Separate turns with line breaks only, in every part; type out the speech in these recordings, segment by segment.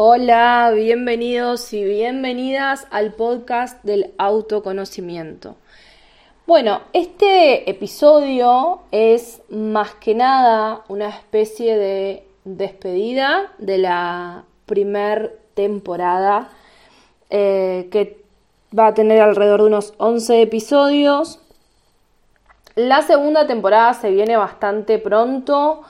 Hola, bienvenidos y bienvenidas al podcast del autoconocimiento. Bueno, este episodio es más que nada una especie de despedida de la primer temporada eh, que va a tener alrededor de unos 11 episodios. La segunda temporada se viene bastante pronto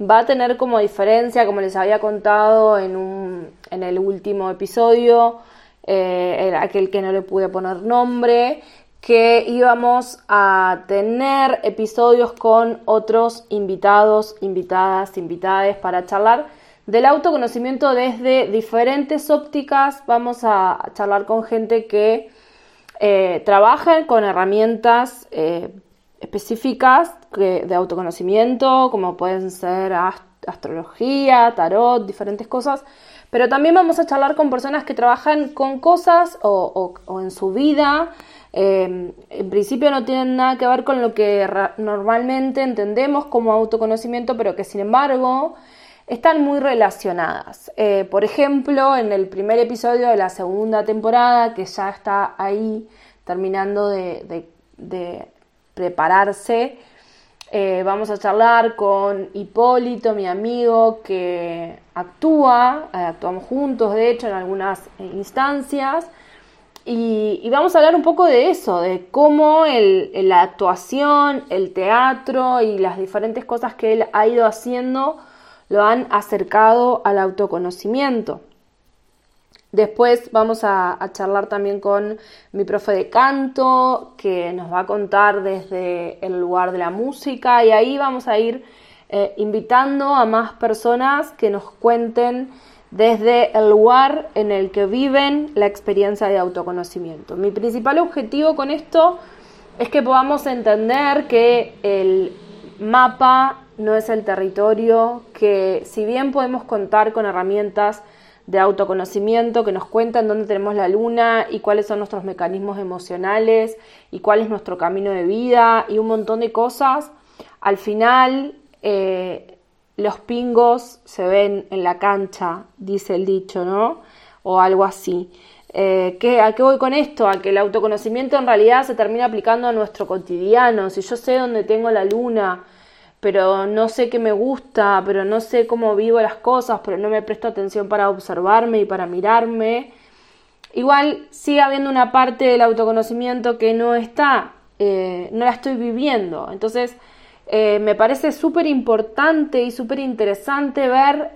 va a tener como diferencia, como les había contado en, un, en el último episodio, eh, aquel que no le pude poner nombre, que íbamos a tener episodios con otros invitados, invitadas, invitades para charlar del autoconocimiento desde diferentes ópticas. Vamos a charlar con gente que eh, trabaja con herramientas eh, específicas de autoconocimiento, como pueden ser astrología, tarot, diferentes cosas. Pero también vamos a charlar con personas que trabajan con cosas o, en su vida. Em, en principio no tienen nada que ver con lo que normalmente entendemos como autoconocimiento, pero que sin embargo están muy relacionadas. Eh, por ejemplo, en el primer episodio de la segunda temporada, que ya está ahí terminando de prepararse, eh, vamos a charlar con Hipólito, mi amigo, que actúa, eh, actuamos juntos, de hecho, en algunas eh, instancias. Y, vamos a hablar un poco de eso, de cómo la actuación, el teatro y las diferentes cosas que él ha ido haciendo lo han acercado al autoconocimiento. Después vamos a, charlar también con mi profe de canto, que nos va a contar desde el lugar de la música y ahí vamos a ir eh, invitando a más personas que nos cuenten desde el lugar en el que viven la experiencia de autoconocimiento. Mi principal objetivo con esto es que podamos entender que el mapa no es el territorio, que si bien podemos contar con herramientas de autoconocimiento que nos cuentan dónde tenemos la luna y cuáles son nuestros mecanismos emocionales y cuál es nuestro camino de vida y un montón de cosas. Al final, eh, los pingos se ven en la cancha, dice el dicho, ¿no? O algo así. Eh, ¿A qué voy con esto? A que el autoconocimiento en realidad se termina aplicando a nuestro cotidiano. Si yo sé dónde tengo la luna, pero no sé qué me gusta, pero no sé cómo vivo las cosas, pero no me presto atención para observarme y para mirarme. Igual sigue habiendo una parte del autoconocimiento que no está, eh, no la estoy viviendo. Entonces, eh, me parece súper importante y súper interesante ver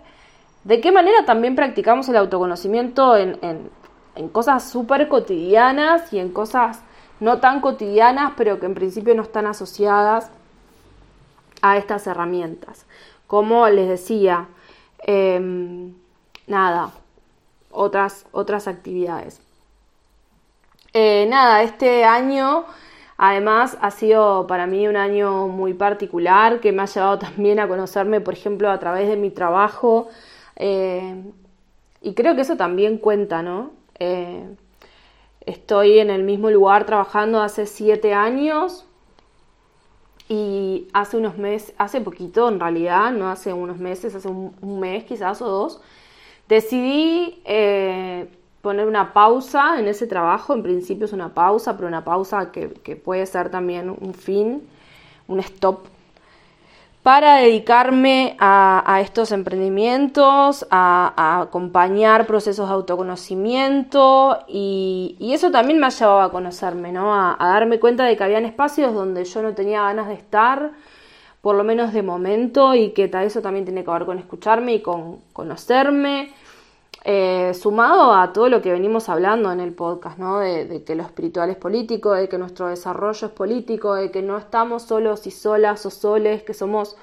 de qué manera también practicamos el autoconocimiento en, en cosas súper cotidianas y en cosas no tan cotidianas, pero que en principio no están asociadas a estas herramientas. Como les decía, em, nada, otras, otras actividades. Eh, nada, este año además ha sido para mí un año muy particular que me ha llevado también a conocerme, por ejemplo, a través de mi trabajo. Eh, y creo que eso también cuenta, ¿no? Eh, estoy en el mismo lugar trabajando hace siete años, y hace unos meses, hace poquito en realidad, no hace unos meses, hace un, mes quizás o dos, decidí eh, poner una pausa en ese trabajo. En principio es una pausa, pero una pausa que, que puede ser también un fin, un stop para dedicarme a, estos emprendimientos, a, acompañar procesos de autoconocimiento y, eso también me ha llevado a conocerme, ¿no? A, darme cuenta de que habían espacios donde yo no tenía ganas de estar, por lo menos de momento, y que eso también tiene que ver con escucharme y con conocerme. Eh, sumado a todo lo que venimos hablando en el podcast, ¿no? De, que lo espiritual es político, de que nuestro desarrollo es político, de que no estamos solos y solas o soles, que somos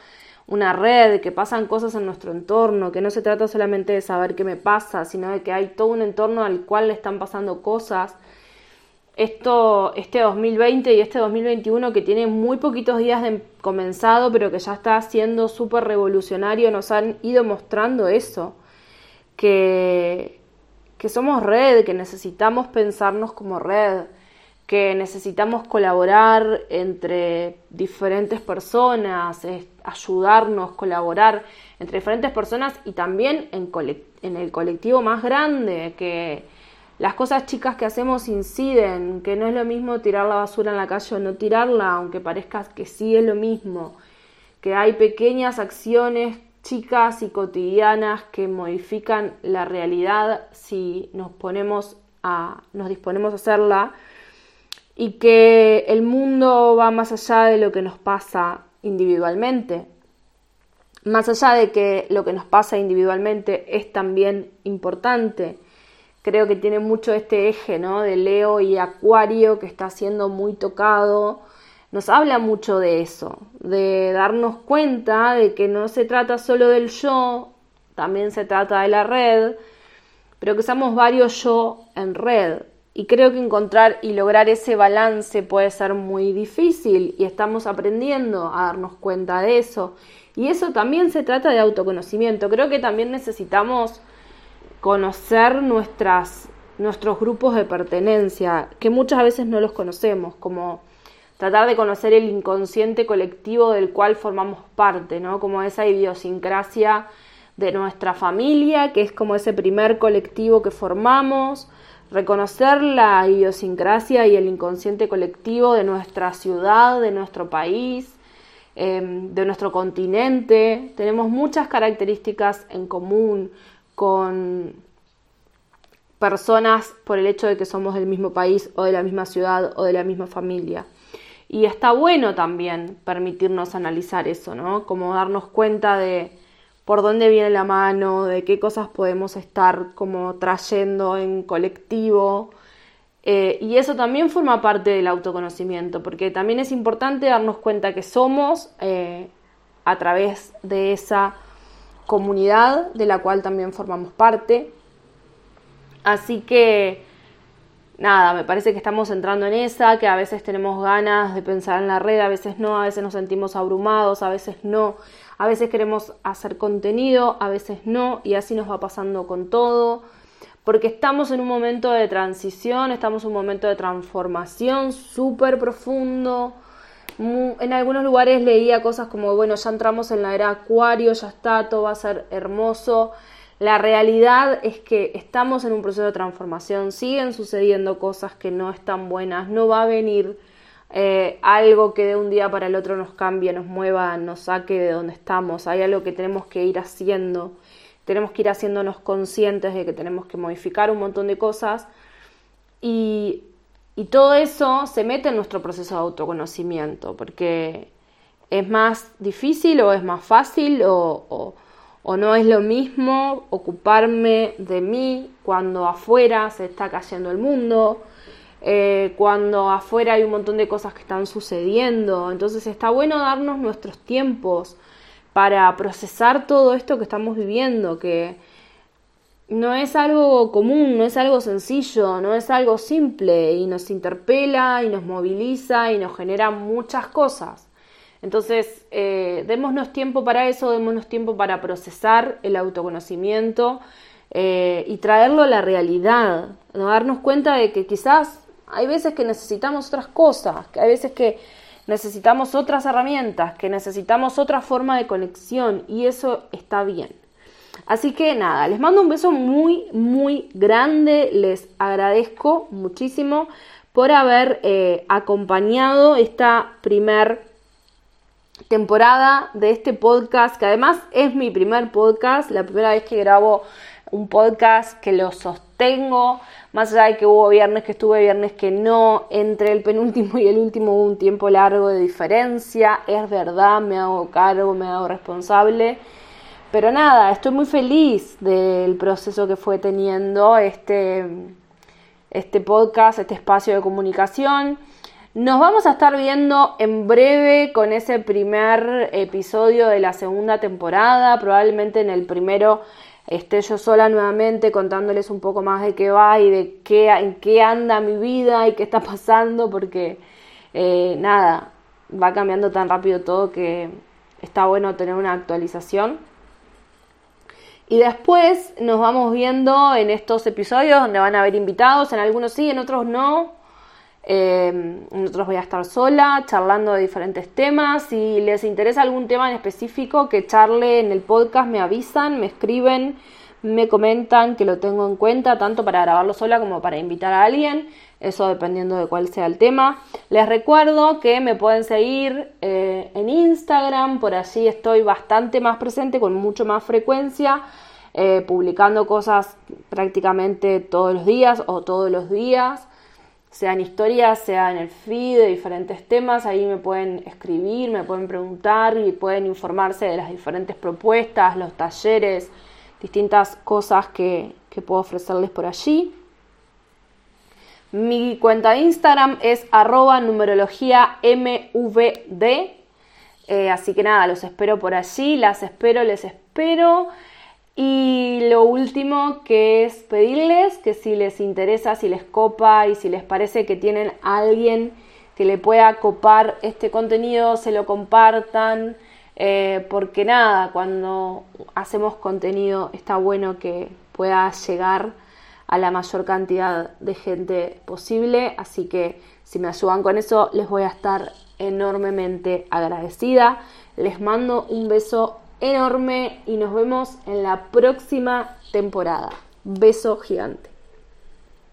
una red, que pasan cosas en nuestro entorno, que no se trata solamente de saber qué me pasa, sino de que hay todo un entorno al cual le están pasando cosas. Esto, este 2020 y este 2021 que tiene muy poquitos días de comenzado, pero que ya está siendo súper revolucionario, nos han ido mostrando eso que, que somos red, que necesitamos pensarnos como red, que necesitamos colaborar entre diferentes personas, ayudarnos, colaborar entre diferentes personas y también en, en el colectivo más grande, que las cosas chicas que hacemos inciden, que no es lo mismo tirar la basura en la calle o no tirarla, aunque parezca que sí es lo mismo, que hay pequeñas acciones chicas y cotidianas que modifican la realidad si nos ponemos a, nos disponemos a hacerla y que el mundo va más allá de lo que nos pasa individualmente. Más allá de que lo que nos pasa individualmente es también importante, creo que tiene mucho este eje, ¿no? De Leo y Acuario que está siendo muy tocado. Nos habla mucho de eso, de darnos cuenta de que no se trata solo del yo, también se trata de la red, pero que somos varios yo en red. Y creo que encontrar y lograr ese balance puede ser muy difícil y estamos aprendiendo a darnos cuenta de eso. Y eso también se trata de autoconocimiento. Creo que también necesitamos conocer nuestras, nuestros grupos de pertenencia, que muchas veces no los conocemos, como tratar de conocer el inconsciente colectivo del cual formamos parte, ¿no? Como esa idiosincrasia de nuestra familia, que es como ese primer colectivo que formamos, reconocer la idiosincrasia y el inconsciente colectivo de nuestra ciudad, de nuestro país, em, de nuestro continente. Tenemos muchas características en común, con personas por el hecho de que somos del mismo país o de la misma ciudad o de la misma familia. Y está bueno también permitirnos analizar eso, ¿no? Como darnos cuenta de por dónde viene la mano, de qué cosas podemos estar como trayendo en colectivo. Eh, y eso también forma parte del autoconocimiento, porque también es importante darnos cuenta que somos eh, a través de esa comunidad de la cual también formamos parte. Así que, nada, me parece que estamos entrando en esa, que a veces tenemos ganas de pensar en la red, a veces no, a veces nos sentimos abrumados, a veces no, a veces queremos hacer contenido, a veces no, y así nos va pasando con todo, porque estamos en un momento de transición, estamos en un momento de transformación súper profundo, en algunos lugares leía cosas como, bueno, ya entramos en la era acuario, ya está, todo va a ser hermoso. La realidad es que estamos en un proceso de transformación, siguen sucediendo cosas que no están buenas, no va a venir eh, algo que de un día para el otro nos cambie, nos mueva, nos saque de donde estamos, hay algo que tenemos que ir haciendo, tenemos que ir haciéndonos conscientes de que tenemos que modificar un montón de cosas. Y y todo eso se mete en nuestro proceso de autoconocimiento, porque es más difícil o es más fácil o, no es lo mismo ocuparme de mí cuando afuera se está cayendo el mundo, eh, cuando afuera hay un montón de cosas que están sucediendo. Entonces está bueno darnos nuestros tiempos para procesar todo esto que estamos viviendo, que no es algo común, no es algo sencillo, no es algo simple y nos interpela y nos moviliza y nos genera muchas cosas. Entonces, eh, démonos tiempo para eso, démonos tiempo para procesar el autoconocimiento eh, y traerlo a la realidad, ¿no? darnos cuenta de que quizás hay veces que necesitamos otras cosas, que hay veces que necesitamos otras herramientas, que necesitamos otra forma de conexión y eso está bien. Así que nada, les mando un beso muy, muy grande. Les agradezco muchísimo por haber eh, acompañado esta primer temporada de este podcast, que además es mi primer podcast, la primera vez que grabo un podcast que lo sostengo, más allá de que hubo viernes que estuve, viernes que no, entre el penúltimo y el último hubo un tiempo largo de diferencia, es verdad, me hago cargo, me hago responsable pero nada, estoy muy feliz del proceso que fue teniendo este, este podcast, este espacio de comunicación. Nos vamos a estar viendo en breve con ese primer episodio de la segunda temporada. Probablemente en el primero esté yo sola nuevamente contándoles un poco más de qué va y de qué, en qué anda mi vida y qué está pasando, porque eh, nada, va cambiando tan rápido todo que está bueno tener una actualización. Y después nos vamos viendo en estos episodios donde van a haber invitados, en algunos sí, en otros no. Eh, nosotros voy a estar sola charlando de diferentes temas. Si les interesa algún tema en específico que charle en el podcast, me avisan, me escriben, me comentan que lo tengo en cuenta, tanto para grabarlo sola como para invitar a alguien. Eso dependiendo de cuál sea el tema. Les recuerdo que me pueden seguir eh, en Instagram, por allí estoy bastante más presente, con mucho más frecuencia, eh, publicando cosas prácticamente todos los días o todos los días sean historias, sea en el feed de diferentes temas, ahí me pueden escribir, me pueden preguntar y pueden informarse de las diferentes propuestas, los talleres, distintas cosas que, puedo ofrecerles por allí. Mi cuenta de Instagram es arroba numerología mvd. Eh, así que nada, los espero por allí, las espero, les espero. Y lo último que es pedirles que si les interesa, si les copa y si les parece que tienen a alguien que le pueda copar este contenido, se lo compartan. Eh, porque nada, cuando hacemos contenido está bueno que pueda llegar a la mayor cantidad de gente posible. Así que si me ayudan con eso, les voy a estar enormemente agradecida. Les mando un beso enorme y nos vemos en la próxima temporada. Beso gigante.